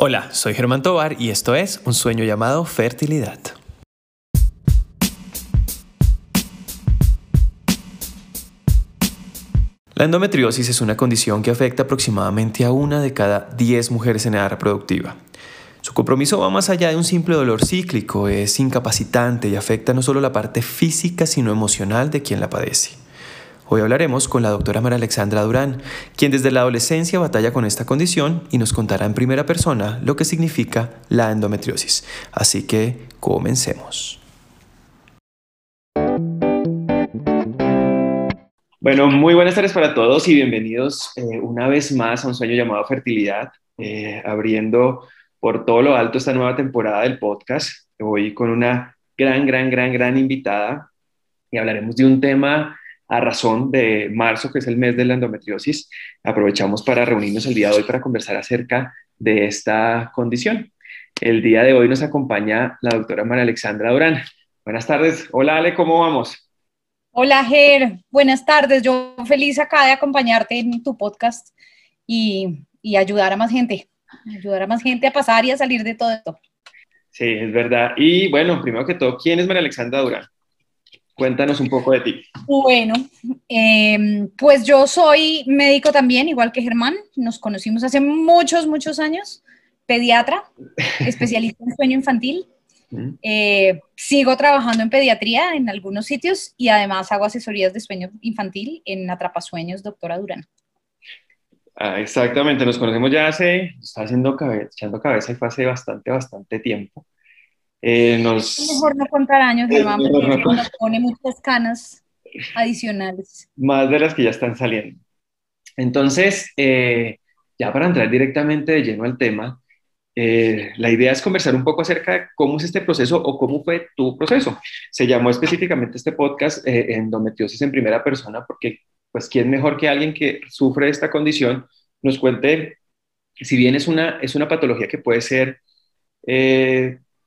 Hola, soy Germán Tobar y esto es Un sueño llamado fertilidad. La endometriosis es una condición que afecta aproximadamente a una de cada 10 mujeres en edad reproductiva. Su compromiso va más allá de un simple dolor cíclico, es incapacitante y afecta no solo la parte física, sino emocional de quien la padece. Hoy hablaremos con la doctora María Alexandra Durán, quien desde la adolescencia batalla con esta condición y nos contará en primera persona lo que significa la endometriosis. Así que comencemos. Bueno, muy buenas tardes para todos y bienvenidos eh, una vez más a un sueño llamado fertilidad, eh, abriendo por todo lo alto esta nueva temporada del podcast. Hoy con una gran, gran, gran, gran invitada y hablaremos de un tema a razón de marzo, que es el mes de la endometriosis, aprovechamos para reunirnos el día de hoy para conversar acerca de esta condición. El día de hoy nos acompaña la doctora María Alexandra Durán. Buenas tardes. Hola Ale, ¿cómo vamos? Hola Ger, buenas tardes. Yo feliz acá de acompañarte en tu podcast y, y ayudar a más gente, ayudar a más gente a pasar y a salir de todo esto. Sí, es verdad. Y bueno, primero que todo, ¿quién es María Alexandra Durán? Cuéntanos un poco de ti. Bueno, em, pues yo soy médico también, igual que Germán. Nos conocimos hace muchos, muchos años. Pediatra, especialista en sueño infantil. Eh, sigo trabajando en pediatría en algunos sitios y además hago asesorías de sueño infantil en Atrapasueños, doctora Durán. Ah, exactamente, nos conocemos ya hace, está haciendo cabeza, echando cabeza y fue hace bastante, bastante tiempo. Eh, nos... mejor no contar años, Germán, porque nos pone muchas canas adicionales. Más de las que ya están saliendo. Entonces, eh, ya para entrar directamente de lleno al tema, eh, la idea es conversar un poco acerca de cómo es este proceso o cómo fue tu proceso. Se llamó específicamente este podcast Endometriosis en primera persona porque, pues, ¿quién mejor que alguien que sufre esta condición nos cuente, si bien es una, es una patología que puede ser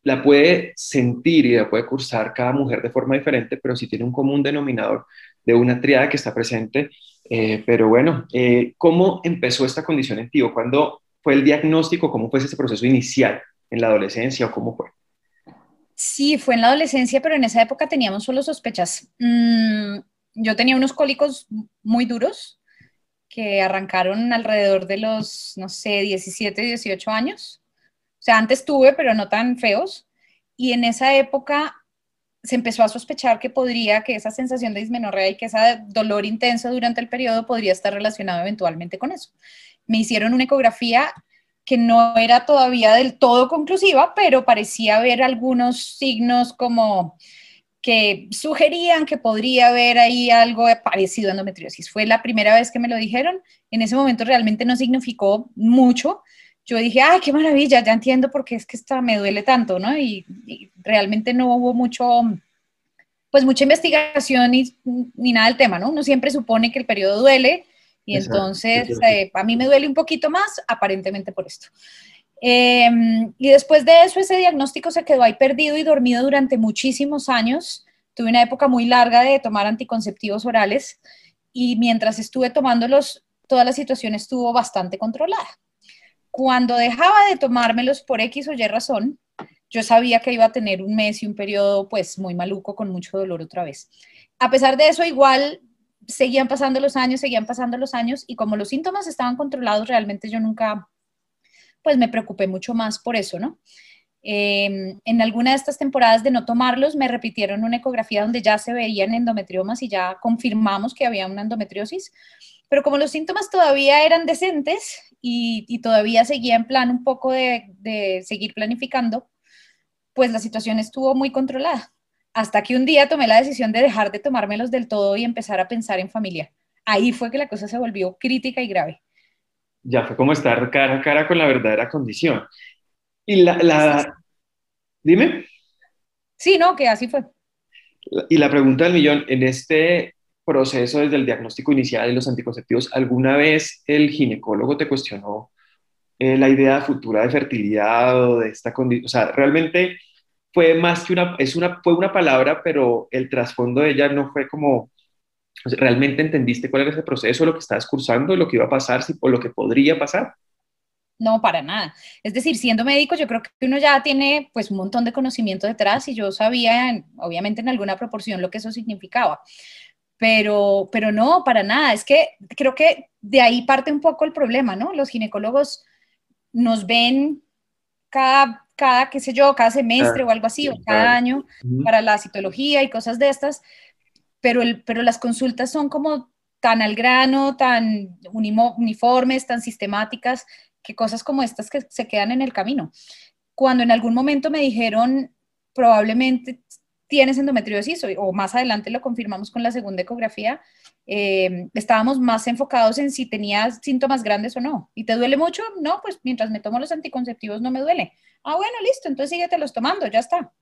la puede sentir y la puede cursar cada mujer de forma diferente, pero sí tiene un común denominador de una triada que está presente. Eh, pero bueno, eh, ¿cómo empezó esta condición en ti? ¿O cuándo fue el diagnóstico? ¿Cómo fue ese proceso inicial? ¿En la adolescencia o cómo fue? Sí, fue en la adolescencia, pero en esa época teníamos solo sospechas. Mm, yo tenía unos cólicos muy duros que arrancaron alrededor de los, no sé, 17, 18 años o sea, antes tuve, pero no tan feos. Y en esa época se empezó a sospechar que podría, que esa sensación de dismenorrea y que ese dolor intenso durante el periodo podría estar relacionado eventualmente con eso. Me hicieron una ecografía que no era todavía del todo conclusiva, pero parecía haber algunos signos como que sugerían que podría haber ahí algo parecido a endometriosis. Fue la primera vez que me lo dijeron. En ese momento realmente no significó mucho, yo dije, ay, qué maravilla, ya entiendo por qué es que esta me duele tanto, ¿no? Y, realmente no hubo mucho, pues mucha investigación ni, ni, nada del tema, ¿no? Uno siempre supone que el periodo duele y entonces eh, a mí me duele un poquito más, aparentemente por esto. Em, y después de eso, ese diagnóstico se quedó ahí perdido y dormido durante muchísimos años. Tuve una época muy larga de tomar anticonceptivos orales y mientras estuve tomándolos, toda la situación estuvo bastante controlada. Cuando dejaba de tomármelos por X o Y razón, yo sabía que iba a tener un mes y un periodo pues muy maluco con mucho dolor otra vez. A pesar de eso, igual seguían pasando los años, seguían pasando los años y como los síntomas estaban controlados, realmente yo nunca pues me preocupé mucho más por eso, ¿no? Em, en alguna de estas temporadas de no tomarlos, me repitieron una ecografía donde ya se veían endometriomas y ya confirmamos que había una endometriosis, pero como los síntomas todavía eran decentes y, todavía seguía en plan un poco de, seguir planificando, pues la situación estuvo muy controlada. Hasta que un día tomé la decisión de dejar de tomármelos del todo y empezar a pensar en familia. Ahí fue que la cosa se volvió crítica y grave. Ya fue como estar cara a cara con la verdadera condición. Y la, la... dime. Sí, no, que así fue. Y la pregunta del millón, en este proceso desde el diagnóstico inicial de los anticonceptivos, ¿alguna vez el ginecólogo te cuestionó eh, la idea futura de fertilidad o de esta condición? O sea, realmente fue más que una, es una, fue una palabra, pero el trasfondo de ella no fue como, ¿realmente entendiste cuál era ese proceso, lo que estabas cursando, lo que iba a pasar o lo que podría pasar? no, para nada. Es decir, siendo médico, yo creo que uno ya tiene pues un montón de conocimiento detrás y yo sabía, obviamente en alguna proporción, lo que eso significaba. Pero, pero no, para nada. Es que creo que de ahí parte un poco el problema, ¿no? Los ginecólogos nos ven cada, cada qué sé yo, cada semestre o algo así, o cada año para la citología y cosas de estas, pero, el, pero las consultas son como tan al grano, tan uniformes, tan sistemáticas, que cosas como estas que se quedan en el camino. Cuando en algún momento me dijeron, probablemente tienes endometriosis, o, más adelante lo confirmamos con la segunda ecografía, eh, estábamos más enfocados en si tenías síntomas grandes o no. ¿Y te duele mucho? No, pues mientras me tomo los anticonceptivos no me duele. Ah, bueno, listo, entonces síguete los tomando, ya está.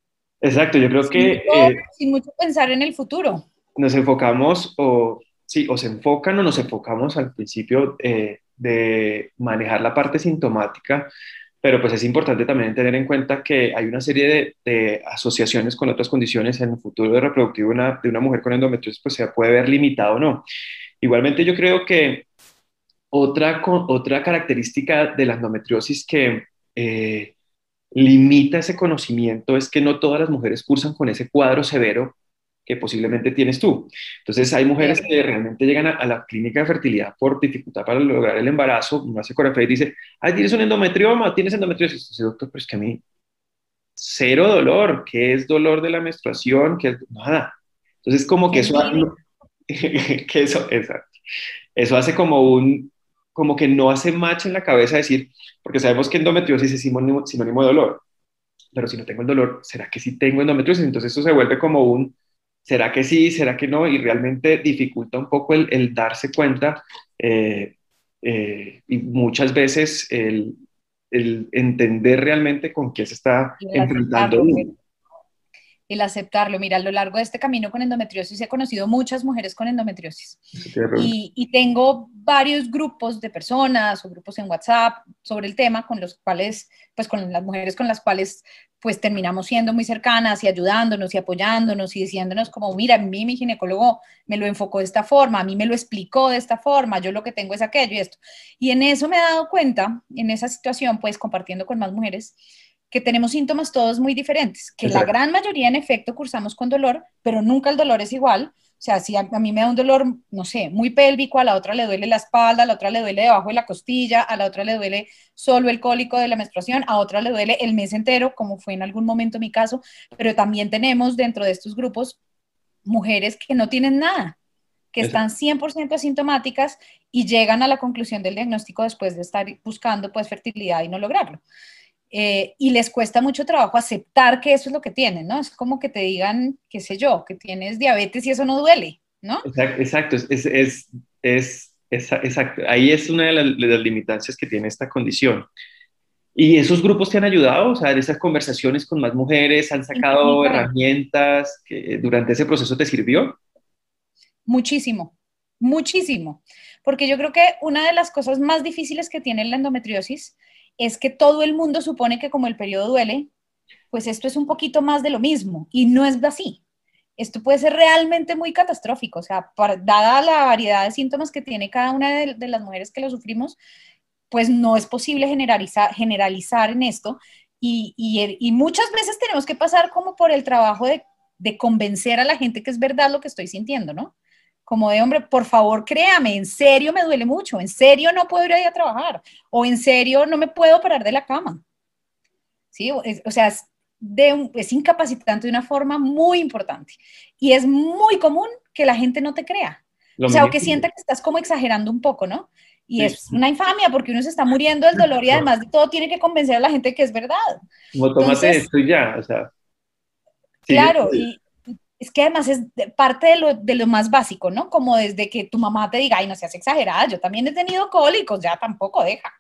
Exacto, yo creo que... Eh, sin mucho pensar en el futuro. Nos enfocamos, o sí, o se enfocan o nos enfocamos al principio eh, de manejar la parte sintomática, pero pues es importante también tener en cuenta que hay una serie de, asociaciones con otras condiciones en el futuro reproductivo una, de una mujer con endometriosis, pues se puede ver limitado o no. Igualmente yo creo que otra, otra característica de la endometriosis que eh, limita ese conocimiento es que no todas las mujeres cursan con ese cuadro severo que posiblemente tienes tú. Entonces, hay mujeres que realmente llegan a, la clínica de fertilidad por dificultad para lograr el embarazo, una hace ecografía y dice, ay, tienes un endometrioma, tienes endometriosis. Dice, doctor, pero es que a mí, cero dolor, ¿qué es dolor de la menstruación? ¿Qué es? Nada. Entonces, como que eso, que eso, exacto. Eso hace como un, como que no hace match en la cabeza decir, porque sabemos que endometriosis es sinónimo, sinónimo de dolor, pero si no tengo el dolor, ¿será que sí tengo endometriosis? Entonces eso se vuelve como un, ¿Será que sí? ¿Será que no? Y realmente dificulta un poco el, darse cuenta eh, eh, y muchas veces el, entender realmente con qué se está enfrentando el aceptarlo. Mira, a lo largo de este camino con endometriosis he conocido muchas mujeres con endometriosis y, y, tengo varios grupos de personas o grupos en WhatsApp sobre el tema con los cuales, pues con las mujeres con las cuales pues terminamos siendo muy cercanas y ayudándonos y apoyándonos y diciéndonos como, mira, a mí mi ginecólogo me lo enfocó de esta forma, a mí me lo explicó de esta forma, yo lo que tengo es aquello y esto. Y en eso me he dado cuenta, en esa situación, pues compartiendo con más mujeres, que tenemos síntomas todos muy diferentes, que la gran mayoría en efecto cursamos con dolor, pero nunca el dolor es igual. O sea, si a, mí me da un dolor, no sé, muy pélvico, a la otra le duele la espalda, a la otra le duele debajo de la costilla, a la otra le duele solo el cólico de la menstruación, a otra le duele el mes entero, como fue en algún momento mi caso, pero también tenemos dentro de estos grupos mujeres que no tienen nada, que están 100% asintomáticas y llegan a la conclusión del diagnóstico después de estar buscando pues fertilidad y no lograrlo. Eh, y les cuesta mucho trabajo aceptar que eso es lo que tienen, ¿no? Es como que te digan, qué sé yo, que tienes diabetes y eso no duele, ¿no? Exacto, es, es, es, exacto. Ahí es una de las, limitancias que tiene esta condición. ¿Y esos grupos te han ayudado? O sea, esas conversaciones con más mujeres, ¿han sacado herramientas que durante ese proceso te sirvió? Muchísimo, muchísimo. Porque yo creo que una de las cosas más difíciles que tiene la endometriosis es que todo el mundo supone que como el periodo duele, pues esto es un poquito más de lo mismo y no es así. Esto puede ser realmente muy catastrófico, o sea, dada la variedad de síntomas que tiene cada una de, las mujeres que lo sufrimos, pues no es posible generalizar, en esto y, muchas veces tenemos que pasar como por el trabajo de convencer a la gente que es verdad lo que estoy sintiendo, ¿no? Como de hombre, por favor, créame, en serio me duele mucho, en serio no puedo ir ahí a trabajar, o en serio no me puedo parar de la cama. ¿Sí? o sea, es, de es incapacitante de una forma muy importante. Y es muy común que la gente no te crea. o sea, o que sienta que estás como exagerando un poco, ¿no? Y es una infamia porque uno se está muriendo del dolor y además de todo tiene que convencer a la gente que es verdad. Como tómate esto y ya, o sea. claro, y, es que además es parte de lo, de lo, más básico, ¿no? Como desde que tu mamá te diga, ay, no seas exagerada, yo también he tenido cólicos, ya tampoco deja.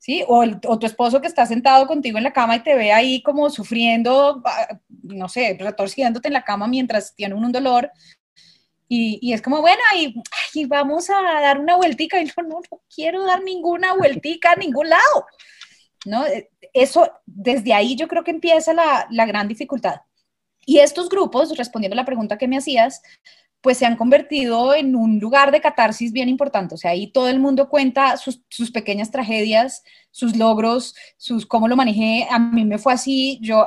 ¿Sí? O, el, o tu esposo que está sentado contigo en la cama y te ve ahí como sufriendo, ah, no sé, retorciéndote en la cama mientras tiene un dolor. Y, y es como, bueno, y, vamos a dar una vueltica. Y no, no quiero dar ninguna vueltica a ningún lado. ¿No? Eso, desde ahí yo creo que empieza la, la gran dificultad y estos grupos, respondiendo a la pregunta que me hacías, pues se han convertido en un lugar de catarsis bien importante. O sea, ahí todo el mundo cuenta sus, sus, pequeñas tragedias, sus logros, sus cómo lo manejé. A mí me fue así, yo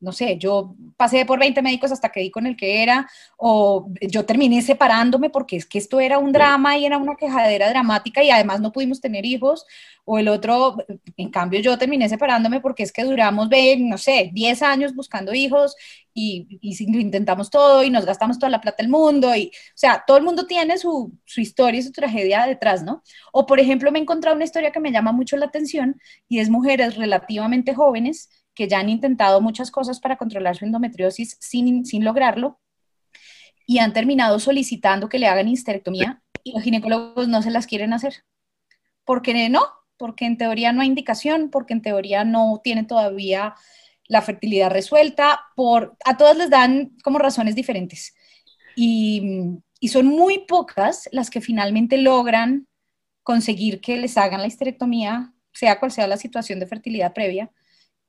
no sé, yo pasé por 20 médicos hasta que di con el que era, o yo terminé separándome porque es que esto era un drama y era una quejadera dramática y además no pudimos tener hijos, o el otro, en cambio yo terminé separándome porque es que duramos, no sé, 10 años buscando hijos y, y intentamos todo y nos gastamos toda la plata del mundo, y, o sea, todo el mundo tiene su, su historia y su tragedia detrás, ¿no? O por ejemplo, me he encontrado una historia que me llama mucho la atención y es mujeres relativamente jóvenes que ya han intentado muchas cosas para controlar su endometriosis sin, sin lograrlo y han terminado solicitando que le hagan histerectomía y los ginecólogos no se las quieren hacer. ¿Por qué no? Porque en teoría no hay indicación, porque en teoría no tienen todavía la fertilidad resuelta, por, a todas les dan como razones diferentes. Y, y son muy pocas las que finalmente logran conseguir que les hagan la histerectomía, sea cual sea la situación de fertilidad previa,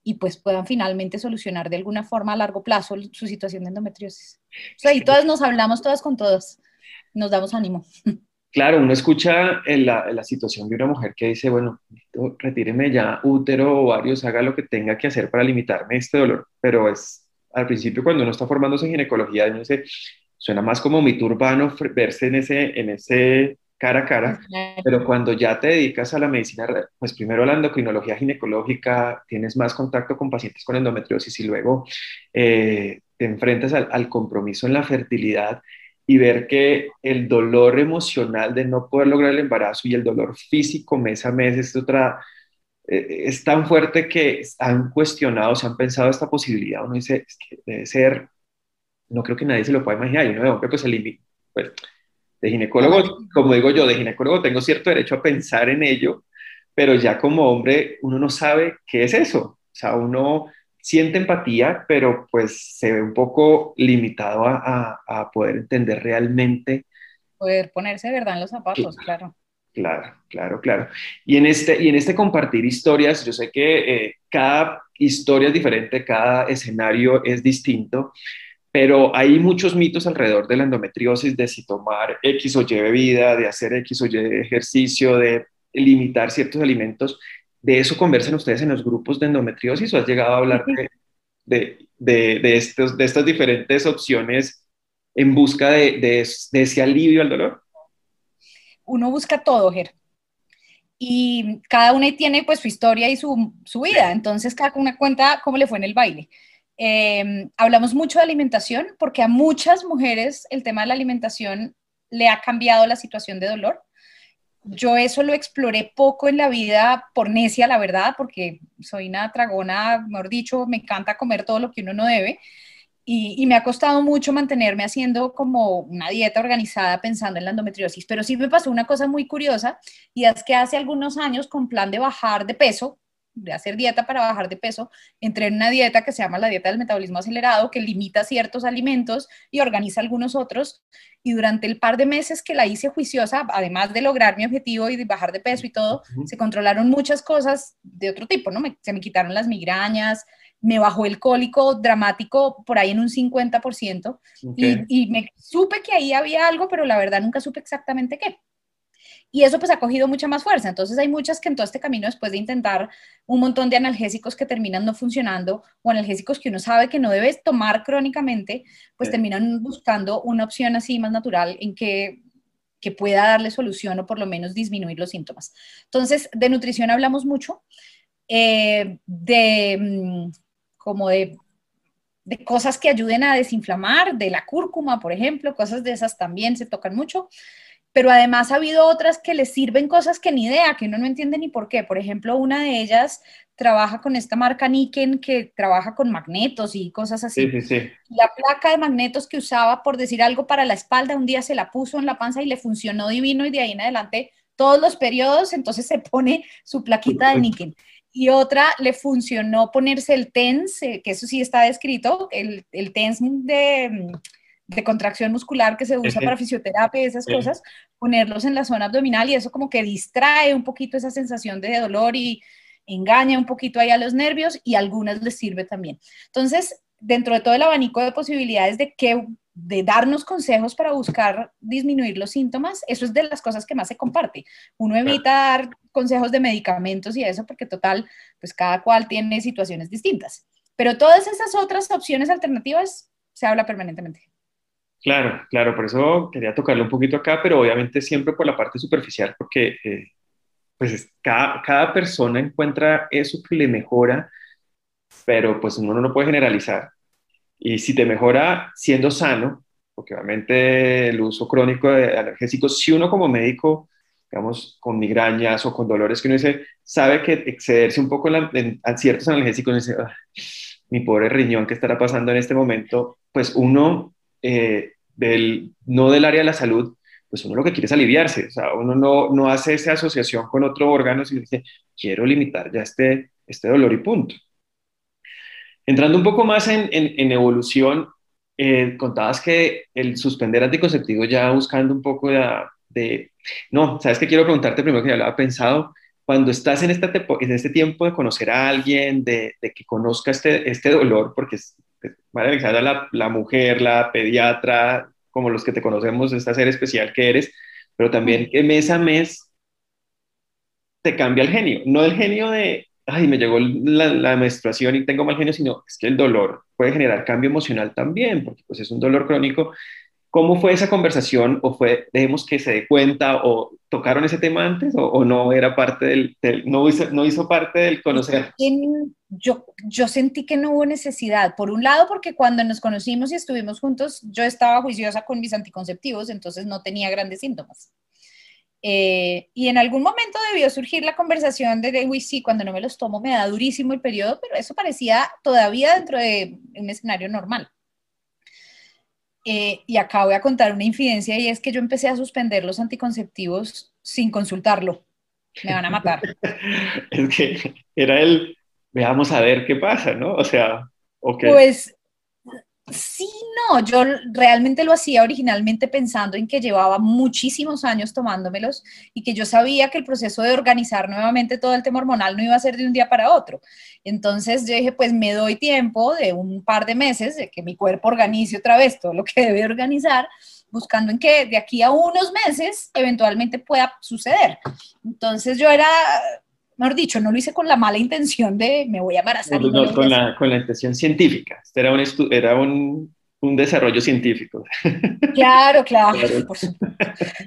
y pues puedan finalmente solucionar de alguna forma a largo plazo su situación de endometriosis. O sea, y todas nos hablamos todas con todas, nos damos ánimo. Claro, uno escucha en la, la, situación de una mujer que dice, bueno, retíreme ya útero, ovarios, haga lo que tenga que hacer para limitarme este dolor, pero es al principio cuando uno está formándose en ginecología, uno dice, suena más como mito urbano verse en ese, en ese cara a cara, pero cuando ya te dedicas a la medicina, pues primero a la endocrinología ginecológica, tienes más contacto con pacientes con endometriosis y luego eh, te enfrentas al, compromiso en la fertilidad y ver que el dolor emocional de no poder lograr el embarazo y el dolor físico mes a mes es otra, eh, es tan fuerte que han cuestionado, se han pensado esta posibilidad, uno dice, es que debe ser, no creo que nadie se lo pueda imaginar, y uno de hombre pues el pues, de ginecólogo, como digo yo, de ginecólogo tengo cierto derecho a pensar en ello, pero ya como hombre uno no sabe qué es eso. O sea, uno siente empatía, pero pues se ve un poco limitado a, a, poder entender realmente. Poder ponerse verdad en los zapatos, claro. Claro, claro, claro. Y en este, y en este compartir historias, yo sé que eh, cada historia es diferente, cada escenario es distinto, pero hay muchos mitos alrededor de la endometriosis, de si tomar X o Y bebida, de hacer X o Y ejercicio, de limitar ciertos alimentos. ¿De eso conversan ustedes en los grupos de endometriosis o has llegado a hablar de, de, de, estos, de estas diferentes opciones en busca de, ese alivio al dolor? Uno busca todo, Ger. Y cada una tiene pues su historia y su, su vida. Entonces cada una cuenta cómo le fue en el baile. Em, hablamos mucho de alimentación porque a muchas mujeres el tema de la alimentación le ha cambiado la situación de dolor. Yo eso lo exploré poco en la vida por necia, la verdad, porque soy una tragona, mejor dicho, me encanta comer todo lo que uno no debe. Y, y, me ha costado mucho mantenerme haciendo como una dieta organizada pensando en la endometriosis, pero sí me pasó una cosa muy curiosa y es que hace algunos años con plan de bajar de peso, de hacer dieta para bajar de peso, entré en una dieta que se llama la dieta del metabolismo acelerado, que limita ciertos alimentos y organiza algunos otros. Y durante el par de meses que la hice juiciosa, además de lograr mi objetivo y de bajar de peso y todo, se controlaron muchas cosas de otro tipo, ¿no? se me quitaron las migrañas, me bajó el cólico dramático por ahí en un 50%. Y, y me supe que ahí había algo, pero la verdad nunca supe exactamente qué. Y eso pues ha cogido mucha más fuerza. Entonces hay muchas que en todo este camino, después de intentar un montón de analgésicos que terminan no funcionando o analgésicos que uno sabe que no debes tomar crónicamente, pues terminan buscando una opción así más natural en que, que pueda darle solución o por lo menos disminuir los síntomas. Entonces, de nutrición hablamos mucho, eh, de mm, como de de cosas que ayuden a desinflamar, de la cúrcuma, por ejemplo, cosas de esas también se tocan mucho pero además ha habido otras que les sirven cosas que ni idea, que uno no entiende ni por qué. Por ejemplo, una de ellas trabaja con esta marca Niken que trabaja con magnetos y cosas así. Sí, sí, sí. La placa de magnetos que usaba, por decir algo, para la espalda, un día se la puso en la panza y le funcionó divino y de ahí en adelante todos los periodos, entonces se pone su plaquita de Niken. Y otra le funcionó ponerse el TENS, eh, que eso sí está descrito, el, el TENS de de contracción muscular que se usa para fisioterapia y esas cosas, ponerlos en la zona abdominal y eso como que distrae un poquito esa sensación de dolor y engaña un poquito ahí a los nervios y a algunas les sirve también. Entonces, dentro de todo el abanico de posibilidades de qué de darnos consejos para buscar disminuir los síntomas, eso es de las cosas que más se comparte. Uno evita dar consejos de medicamentos y eso porque total, pues cada cual tiene situaciones distintas. Pero todas esas otras opciones alternativas se habla permanentemente. Claro, claro, por eso quería tocarlo un poquito acá, pero obviamente siempre por la parte superficial, porque eh, pues cada, cada persona encuentra eso que le mejora, pero pues uno no puede generalizar. Y si te mejora siendo sano, porque obviamente el uso crónico de analgésicos, si uno como médico, digamos, con migrañas o con dolores que uno dice, sabe que excederse un poco en, ciertos analgésicos, dice, mi pobre riñón, ¿qué estará pasando en este momento? Pues uno, eh, del, no del área de la salud, pues uno lo que quiere es aliviarse, o sea, uno no, no hace esa asociación con otro órgano, sino dice, quiero limitar ya este, este dolor y punto. Entrando un poco más en, en, evolución, eh, contabas que el suspender anticonceptivo ya buscando un poco de, no, sabes que quiero preguntarte primero que ya lo había pensado, cuando estás en, esta, en este tiempo de conocer a alguien, de, de que conozca este, este dolor, porque vale, la, la mujer, la pediatra, como los que te conocemos, esta ser especial que eres, pero también que mes a mes te cambia el genio, no el genio de, ay, me llegó la, menstruación y tengo mal genio, sino es que el dolor puede generar cambio emocional también, porque pues es un dolor crónico. ¿Cómo fue esa conversación? ¿O fue, dejemos que se dé cuenta o tocaron ese tema antes o, no era parte del, no, hizo, no hizo parte del conocer? Yo, yo sentí que no hubo necesidad. Por un lado, porque cuando nos conocimos y estuvimos juntos, yo estaba juiciosa con mis anticonceptivos, entonces no tenía grandes síntomas. Eh, y en algún momento debió surgir la conversación de, uy, sí, cuando no me los tomo me da durísimo el periodo, pero eso parecía todavía dentro de un escenario normal. Eh, y acá voy a contar una infidencia y es que yo empecé a suspender los anticonceptivos sin consultarlo. Me van a matar. es que era el, veamos a ver qué pasa, ¿no? O sea, ok. Pues Sí, no, yo realmente lo hacía originalmente pensando en que llevaba muchísimos años tomándomelos y que yo sabía que el proceso de organizar nuevamente todo el tema hormonal no iba a ser de un día para otro. Entonces yo dije, pues me doy tiempo de un par de meses de que mi cuerpo organice otra vez todo lo que debe organizar, buscando en que de aquí a unos meses eventualmente pueda suceder. Entonces yo era mejor dicho, no lo hice con la mala intención de me voy a embarazar. No, no, con, la, con, la, intención científica. Este era un, era un, un desarrollo científico. Claro, claro,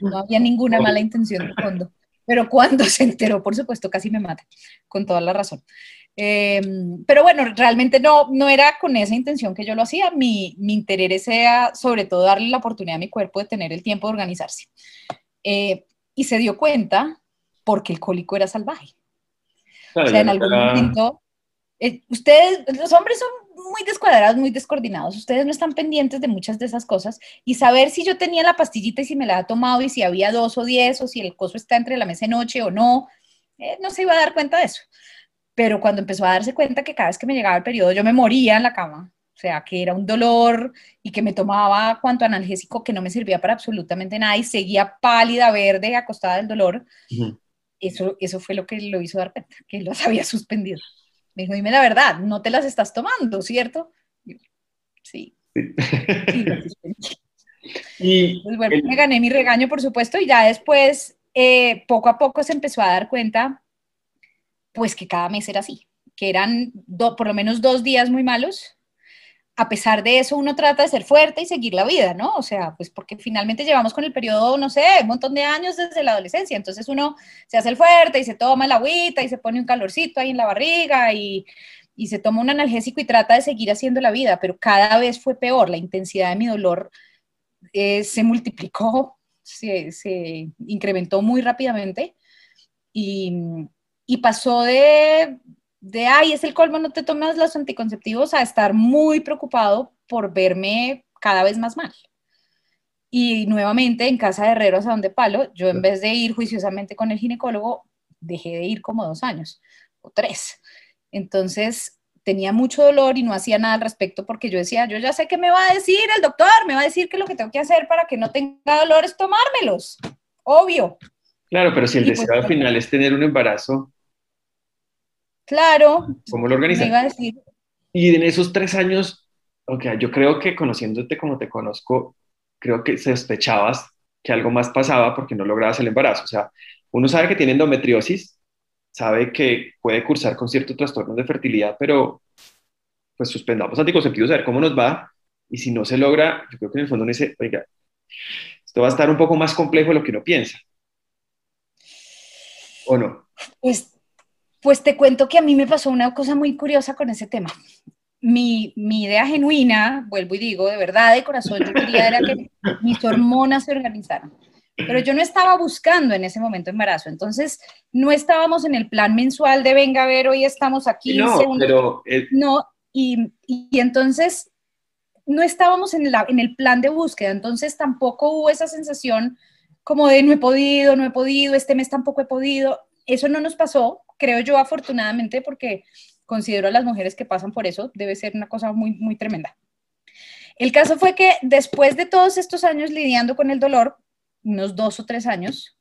No había ninguna mala intención de fondo. Pero cuando se enteró, por supuesto, casi me mata, con toda la razón. Em, pero bueno, realmente no, no era con esa intención que yo lo hacía. Mi, mi interés era sobre todo darle la oportunidad a mi cuerpo de tener el tiempo de organizarse. Eh, y se dio cuenta porque el cólico era salvaje o sea, en algún momento, eh, ustedes, los hombres son muy descuadrados, muy descoordinados, ustedes no están pendientes de muchas de esas cosas. Y saber si yo tenía la pastillita y si me la ha tomado y si había dos o diez o si el coso está entre la mesa y noche o no, eh, no se iba a dar cuenta de eso. Pero cuando empezó a darse cuenta que cada vez que me llegaba el periodo yo me moría en la cama, o sea, que era un dolor y que me tomaba cuanto analgésico que no me servía para absolutamente nada y seguía pálida, verde, acostada del dolor, eso, eso fue lo que lo hizo dar cuenta, que las había suspendido. Me dijo, dime la verdad, no te las estás tomando, ¿cierto? sí. y pues bueno, me gané mi regaño, por supuesto, y ya después, eh, poco a poco se empezó a dar cuenta, pues que cada mes era así, que eran por lo menos dos días muy malos a pesar de eso, uno trata de ser fuerte y seguir la vida, ¿no? O sea, pues porque finalmente llevamos con el periodo, no sé, un montón de años desde la adolescencia, entonces uno se hace el fuerte y se toma el agüita y se pone un calorcito ahí en la barriga y, y se toma un analgésico y trata de seguir haciendo la vida, pero cada vez fue peor, la intensidad de mi dolor eh, se multiplicó, se, se, incrementó muy rápidamente. Y, y pasó de de, ay, es el colmo, no te tomas los anticonceptivos, a estar muy preocupado por verme cada vez más mal. Y nuevamente en casa de herreros a donde palo, yo en vez de ir juiciosamente con el ginecólogo, dejé de ir como dos años o tres. Entonces tenía mucho dolor y no hacía nada al respecto porque yo decía, yo ya sé qué me va a decir el doctor, me va a decir que lo que tengo que hacer para que no tenga dolor es tomármelos, obvio. Claro, pero si el pues deseo al final es tener un embarazo, Claro. ¿Cómo lo organizas? Y en esos tres años, Ok, yo creo que conociéndote como te conozco, creo que sospechabas que algo más pasaba porque no lograbas el embarazo. O sea, uno sabe que tiene endometriosis, sabe que puede cursar con ciertos trastornos de fertilidad, pero pues suspendamos anticonceptivos a ver cómo nos va. Y si no se logra, yo creo que en el fondo uno dice, oiga, esto va a estar un poco más complejo de lo que uno piensa. ¿O no? Pues, pues te cuento que a mí me pasó una cosa muy curiosa con ese tema. Mi, mi idea genuina, vuelvo y digo, de verdad, de corazón, yo quería era que mis hormonas se organizaran. Pero yo no estaba buscando en ese momento embarazo, entonces no estábamos en el plan mensual de venga a ver, hoy estamos aquí. No, pero... No, y, y, entonces no estábamos en, la, en el plan de búsqueda, entonces tampoco hubo esa sensación como de no he podido, no he podido, este mes tampoco he podido. Eso no nos pasó, creo yo afortunadamente, porque considero a las mujeres que pasan por eso, debe ser una cosa muy, muy tremenda. El caso fue que después de todos estos años lidiando con el dolor, unos dos o tres años,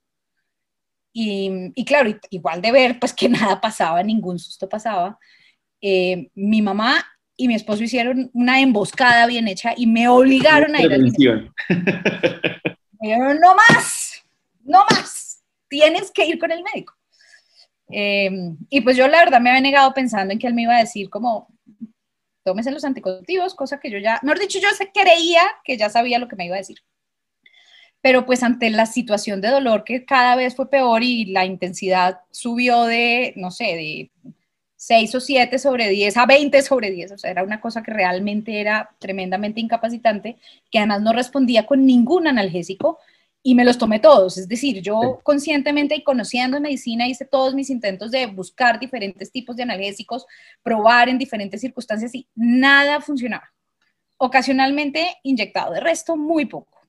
y, y claro, igual de ver pues que nada pasaba, ningún susto pasaba, eh, mi mamá y mi esposo hicieron una emboscada bien hecha y me obligaron a ir al médico. no más, no más, tienes que ir con el médico. Em, y pues yo la verdad me había negado pensando en que él me iba a decir como, tómese los anticonceptivos, cosa que yo ya, mejor dicho, yo se creía que ya sabía lo que me iba a decir. Pero pues ante la situación de dolor que cada vez fue peor y la intensidad subió de, no sé, de 6 o 7 sobre 10 a 20 sobre 10, o sea, era una cosa que realmente era tremendamente incapacitante, que además no respondía con ningún analgésico y me los tomé todos, es decir, yo conscientemente y conociendo medicina hice todos mis intentos de buscar diferentes tipos de analgésicos, probar en diferentes circunstancias y nada funcionaba. Ocasionalmente inyectado, de resto muy poco.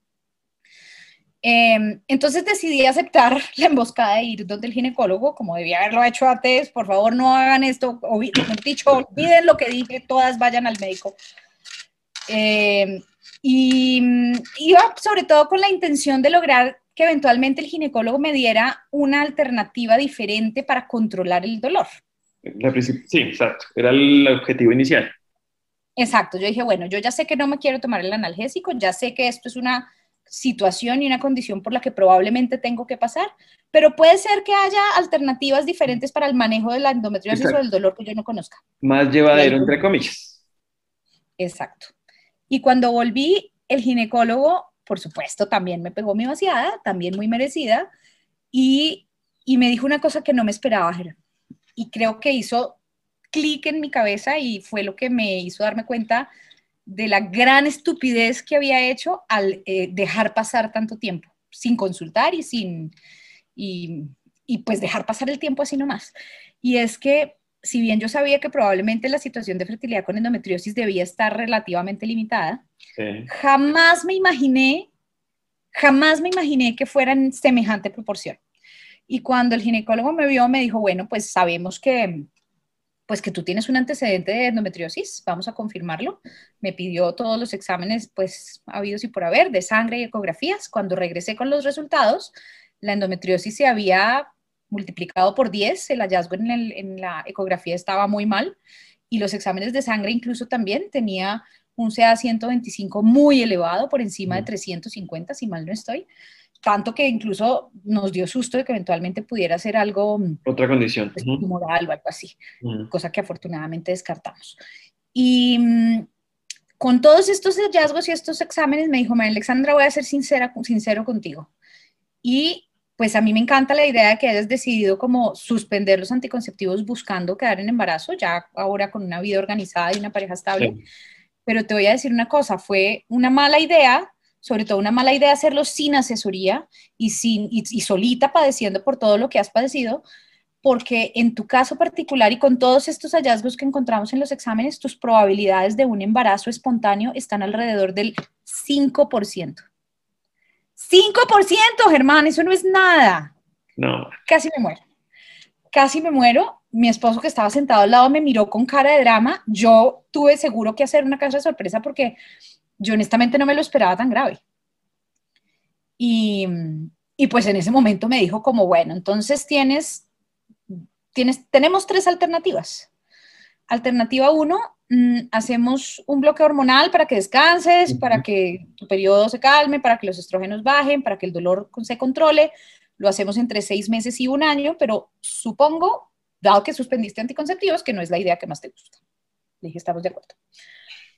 Em, entonces decidí aceptar la emboscada de ir donde el ginecólogo, como debía haberlo hecho antes, por favor no hagan esto, o dicho, olviden lo que dije, todas vayan al médico. Em, y mm, iba sobre todo con la intención de lograr que eventualmente el ginecólogo me diera una alternativa diferente para controlar el dolor. Sí, exacto, era el objetivo inicial. Exacto, yo dije, bueno, yo ya sé que no me quiero tomar el analgésico, ya sé que esto es una situación y una condición por la que probablemente tengo que pasar, pero puede ser que haya alternativas diferentes para el manejo de la endometriosis o del dolor que yo no conozca. Más llevadero, entre comillas. Exacto. Y cuando volví, el ginecólogo, por supuesto, también me pegó mi vaciada, también muy merecida, y, y me dijo una cosa que no me esperaba, y creo que hizo clic en mi cabeza y fue lo que me hizo darme cuenta de la gran estupidez que había hecho al eh, dejar pasar tanto tiempo, sin consultar y sin, y, pues dejar pasar el tiempo así nomás. Y es que, si bien yo sabía que probablemente la situación de fertilidad con endometriosis debía estar relativamente limitada, jamás me imaginé, jamás me imaginé que fuera en semejante proporción. Y cuando el ginecólogo me vio, me dijo, bueno, pues sabemos que pues que tú tienes un antecedente de endometriosis, vamos a confirmarlo. Me pidió todos los exámenes, pues, habidos y por haber, de sangre y ecografías. Cuando regresé con los resultados, la endometriosis se había multiplicado por 10, el hallazgo en, la ecografía estaba muy mal y los exámenes de sangre incluso también tenía un CA125 muy elevado, por encima de 350, si mal no estoy tanto que incluso nos dio susto de que eventualmente pudiera ser algo... Mm, Otra condición. Pues, moral o algo así, cosa que afortunadamente descartamos. Y mm, con todos estos hallazgos y estos exámenes me dijo, María Alexandra, voy a ser sincera, sincero contigo. Y pues a mí me encanta la idea de que hayas decidido como suspender los anticonceptivos buscando quedar en embarazo, ya ahora con una vida organizada y una pareja estable. Pero te voy a decir una cosa, fue una mala idea sobre todo una mala idea hacerlo sin asesoría y, sin, y, solita padeciendo por todo lo que has padecido, porque en tu caso particular y con todos estos hallazgos que encontramos en los exámenes, tus probabilidades de un embarazo espontáneo están alrededor del 5%. 5%, Germán, eso no es nada. No. Casi me muero. Casi me muero. Mi esposo que estaba sentado al lado me miró con cara de drama. Yo tuve seguro que hacer una casa de sorpresa porque yo honestamente no me lo esperaba tan grave. Y, pues en ese momento me dijo como, bueno, entonces tienes, tienes, tenemos tres alternativas. Alternativa uno, mm, hacemos un bloque hormonal para que descanses, para que tu periodo se calme, para que los estrógenos bajen, para que el dolor se controle. Lo hacemos entre seis meses y un año, pero supongo, dado que suspendiste anticonceptivos, que no es la idea que más te gusta. Le dije, estamos de acuerdo.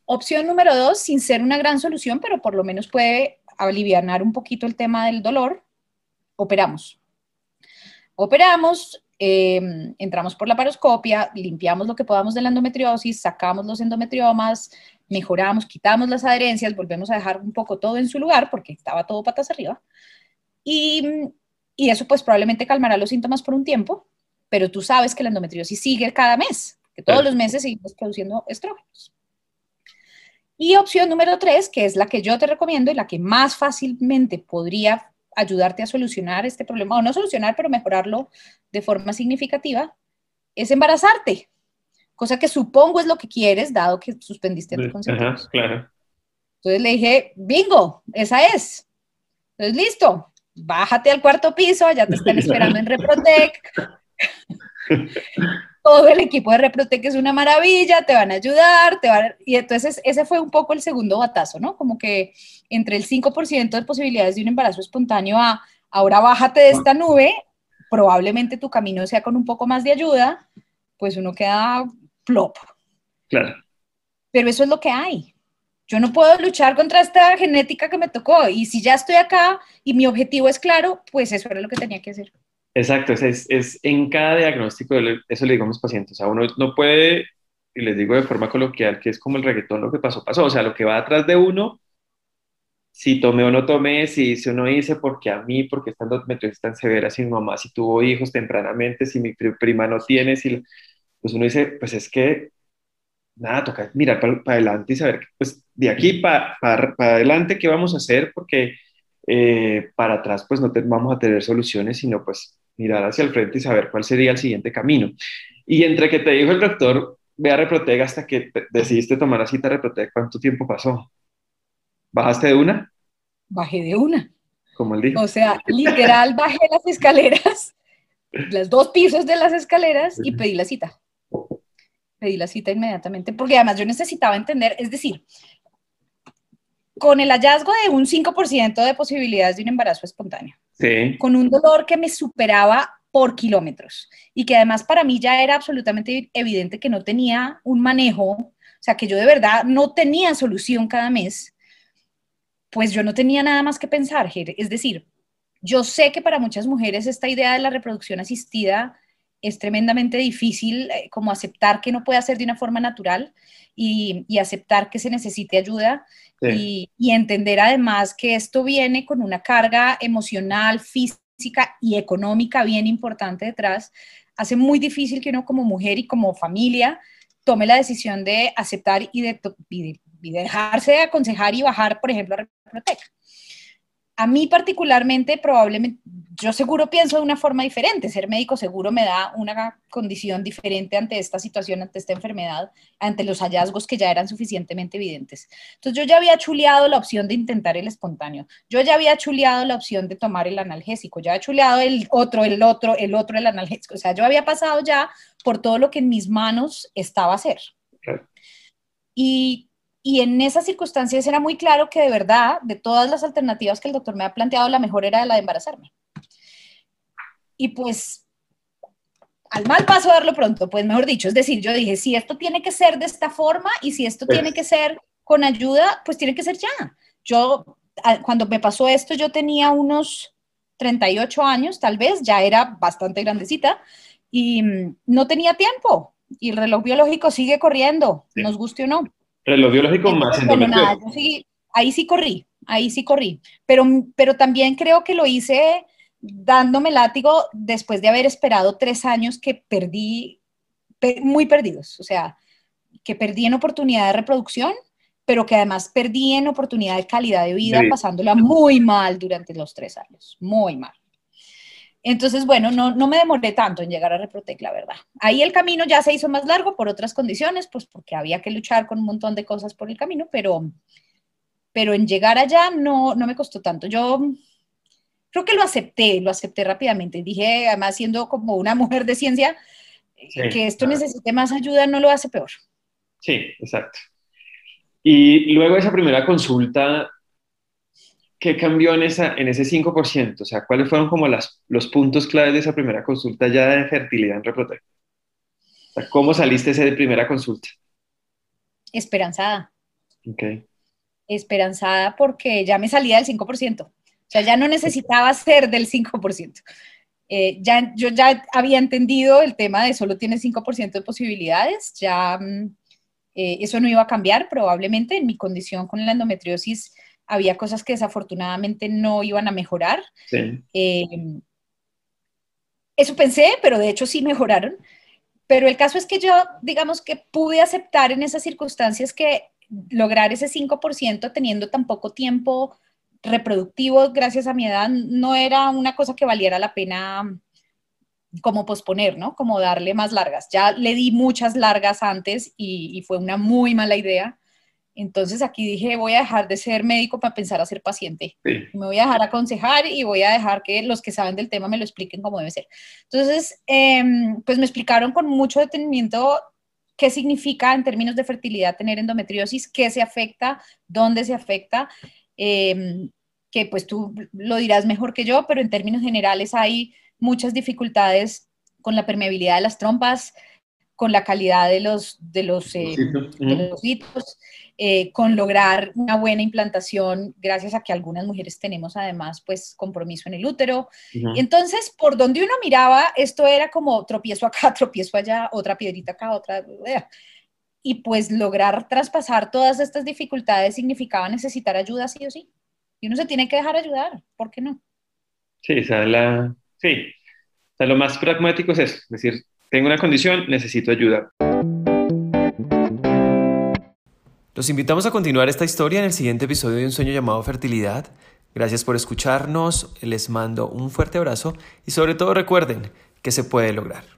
Opción número dos, sin ser una gran solución, pero por lo menos puede aliviar un poquito el tema del dolor, operamos. Operamos, em, entramos por la paroscopia, limpiamos lo que podamos de la endometriosis, sacamos los endometriomas, mejoramos, quitamos las adherencias, volvemos a dejar un poco todo en su lugar porque estaba todo patas arriba. Y, y eso pues probablemente calmará los síntomas por un tiempo, pero tú sabes que la endometriosis sigue cada mes, que todos los meses seguimos produciendo estrógenos. Y opción número tres, que es la que yo te recomiendo y la que más fácilmente podría ayudarte a solucionar este problema, o no solucionar, pero mejorarlo de forma significativa, es embarazarte, cosa que supongo es lo que quieres, dado que suspendiste anticonceptivos. claro. Entonces le dije, bingo, esa es. Entonces, listo, bájate al cuarto piso, ya te están esperando en Reprotec. todo el equipo de Reprotec es una maravilla, te van a ayudar, te van y entonces ese fue un poco el segundo batazo, ¿no? Como que entre el 5% de posibilidades de un embarazo espontáneo a ahora bájate de esta nube, probablemente tu camino sea con un poco más de ayuda, pues uno queda plop. Claro. Pero eso es lo que hay. Yo no puedo luchar contra esta genética que me tocó y si ya estoy acá y mi objetivo es claro, pues eso era lo que tenía que hacer. Exacto, es, es, en cada diagnóstico, eso le digo a mis pacientes, o sea, uno no puede, y les digo de forma coloquial, que es como el reggaetón, lo que pasó, pasó, o sea, lo que va atrás de uno, si tomé o no tomé, si hice o no hice, porque a mí, porque estando endometriosis tan severa, si mi mamá, si tuvo hijos tempranamente, si mi prima no tiene, si, pues uno dice, pues es que, nada, toca mirar para, adelante y saber, pues de aquí para, para, para adelante, ¿qué vamos a hacer? Porque... Eh, para atrás pues no vamos a tener soluciones, sino pues mirar hacia el frente y saber cuál sería el siguiente camino. Y entre que te dijo el doctor, ve a Reprotec hasta que decidiste tomar la cita Reprotec, ¿cuánto tiempo pasó? ¿Bajaste de una? Bajé de una. Como él dijo. O sea, literal bajé las escaleras, las dos pisos de las escaleras y pedí la cita. Pedí la cita inmediatamente, porque además yo necesitaba entender, es decir, con el hallazgo de un 5% de posibilidades de un embarazo espontáneo, con un dolor que me superaba por kilómetros y que además para mí ya era absolutamente evidente que no tenía un manejo, o sea, que yo de verdad no tenía solución cada mes, pues yo no tenía nada más que pensar. Es decir, yo sé que para muchas mujeres esta idea de la reproducción asistida es tremendamente difícil eh, como aceptar que no puede ser de una forma natural y, aceptar que se necesite ayuda y, entender además que esto viene con una carga emocional, física y económica bien importante detrás, hace muy difícil que uno como mujer y como familia tome la decisión de aceptar y de, dejarse aconsejar y bajar, por ejemplo, a Reprotec a mí particularmente, probablemente, yo seguro pienso de una forma diferente. Ser médico seguro me da una condición diferente ante esta situación, ante esta enfermedad, ante los hallazgos que ya eran suficientemente evidentes. Entonces yo ya había chuleado la opción de intentar el espontáneo. Yo ya había chuleado la opción de tomar el analgésico. Ya había chuleado el otro, el otro, el otro, el analgésico. O sea, yo había pasado ya por todo lo que en mis manos estaba a hacer. Y y en esas circunstancias era muy claro que de verdad, de todas las alternativas que el doctor me ha planteado, la mejor era la de embarazarme. Y pues, al mal paso darlo pronto, pues mejor dicho, es decir, yo dije, si esto tiene que ser de esta forma y si esto tiene que ser con ayuda, pues tiene que ser ya. Yo, cuando me pasó esto, yo tenía unos 38 años, tal vez, ya era bastante grandecita y mm, no tenía tiempo. Y el reloj biológico sigue corriendo, nos guste o no. Reloj biológico más Bueno, nada, yo sí, ahí sí corrí, ahí sí corrí. Pero, pero también creo que lo hice dándome látigo después de haber esperado tres años que perdí, muy perdidos, o sea, que perdí en oportunidad de reproducción, pero que además perdí en oportunidad de calidad de vida, pasándola muy mal durante los tres años, muy mal. Entonces, bueno, no, no me demoré tanto en llegar a Reprotec, la verdad. Ahí el camino ya se hizo más largo por otras condiciones, pues porque había que luchar con un montón de cosas por el camino, pero, pero en llegar allá no, no me costó tanto. Yo creo que lo acepté, lo acepté rápidamente. Dije, además, siendo como una mujer de ciencia, que esto necesite más ayuda no lo hace peor. Sí, exacto. Y luego esa primera consulta, ¿qué cambió en, esa, en ese 5%? O sea, ¿cuáles fueron como las, los puntos claves de esa primera consulta ya de fertilidad en Reprotec? O sea, ¿cómo saliste de esa primera consulta? Esperanzada. Ok. Esperanzada porque ya me salía del 5%. O sea, ya no necesitaba ser del 5%. Eh, ya, yo ya había entendido el tema de solo tienes 5% de posibilidades, ya mm, eh, eso no iba a cambiar probablemente en mi condición con la endometriosis. Había cosas que desafortunadamente no iban a mejorar. Eh, eso pensé, pero de hecho sí mejoraron. Pero el caso es que yo, digamos que pude aceptar en esas circunstancias que lograr ese 5% teniendo tan poco tiempo reproductivo gracias a mi edad no era una cosa que valiera la pena como posponer, ¿no? Como darle más largas. Ya le di muchas largas antes y, fue una muy mala idea. Entonces aquí dije, voy a dejar de ser médico para pensar a ser paciente. Me voy a dejar aconsejar y voy a dejar que los que saben del tema me lo expliquen como debe ser. Entonces, em, pues me explicaron con mucho detenimiento qué significa en términos de fertilidad tener endometriosis, qué se afecta, dónde se afecta. Em, que pues tú lo dirás mejor que yo, pero en términos generales hay muchas dificultades con la permeabilidad de las trompas, con la calidad de los, de los, eh, hitos, eh, con lograr una buena implantación, gracias a que algunas mujeres tenemos además pues compromiso en el útero. Y entonces, por donde uno miraba, esto era como tropiezo acá, tropiezo allá, otra piedrita acá, otra... Y pues lograr traspasar todas estas dificultades significaba necesitar ayuda sí o sí. Y uno se tiene que dejar ayudar, ¿por qué no? Sí, o sea, la, Sí, o sea, lo más pragmático es eso, es decir, tengo una condición, necesito ayuda. Los invitamos a continuar esta historia en el siguiente episodio de Un sueño llamado fertilidad. Gracias por escucharnos, les mando un fuerte abrazo y sobre todo recuerden que se puede lograr.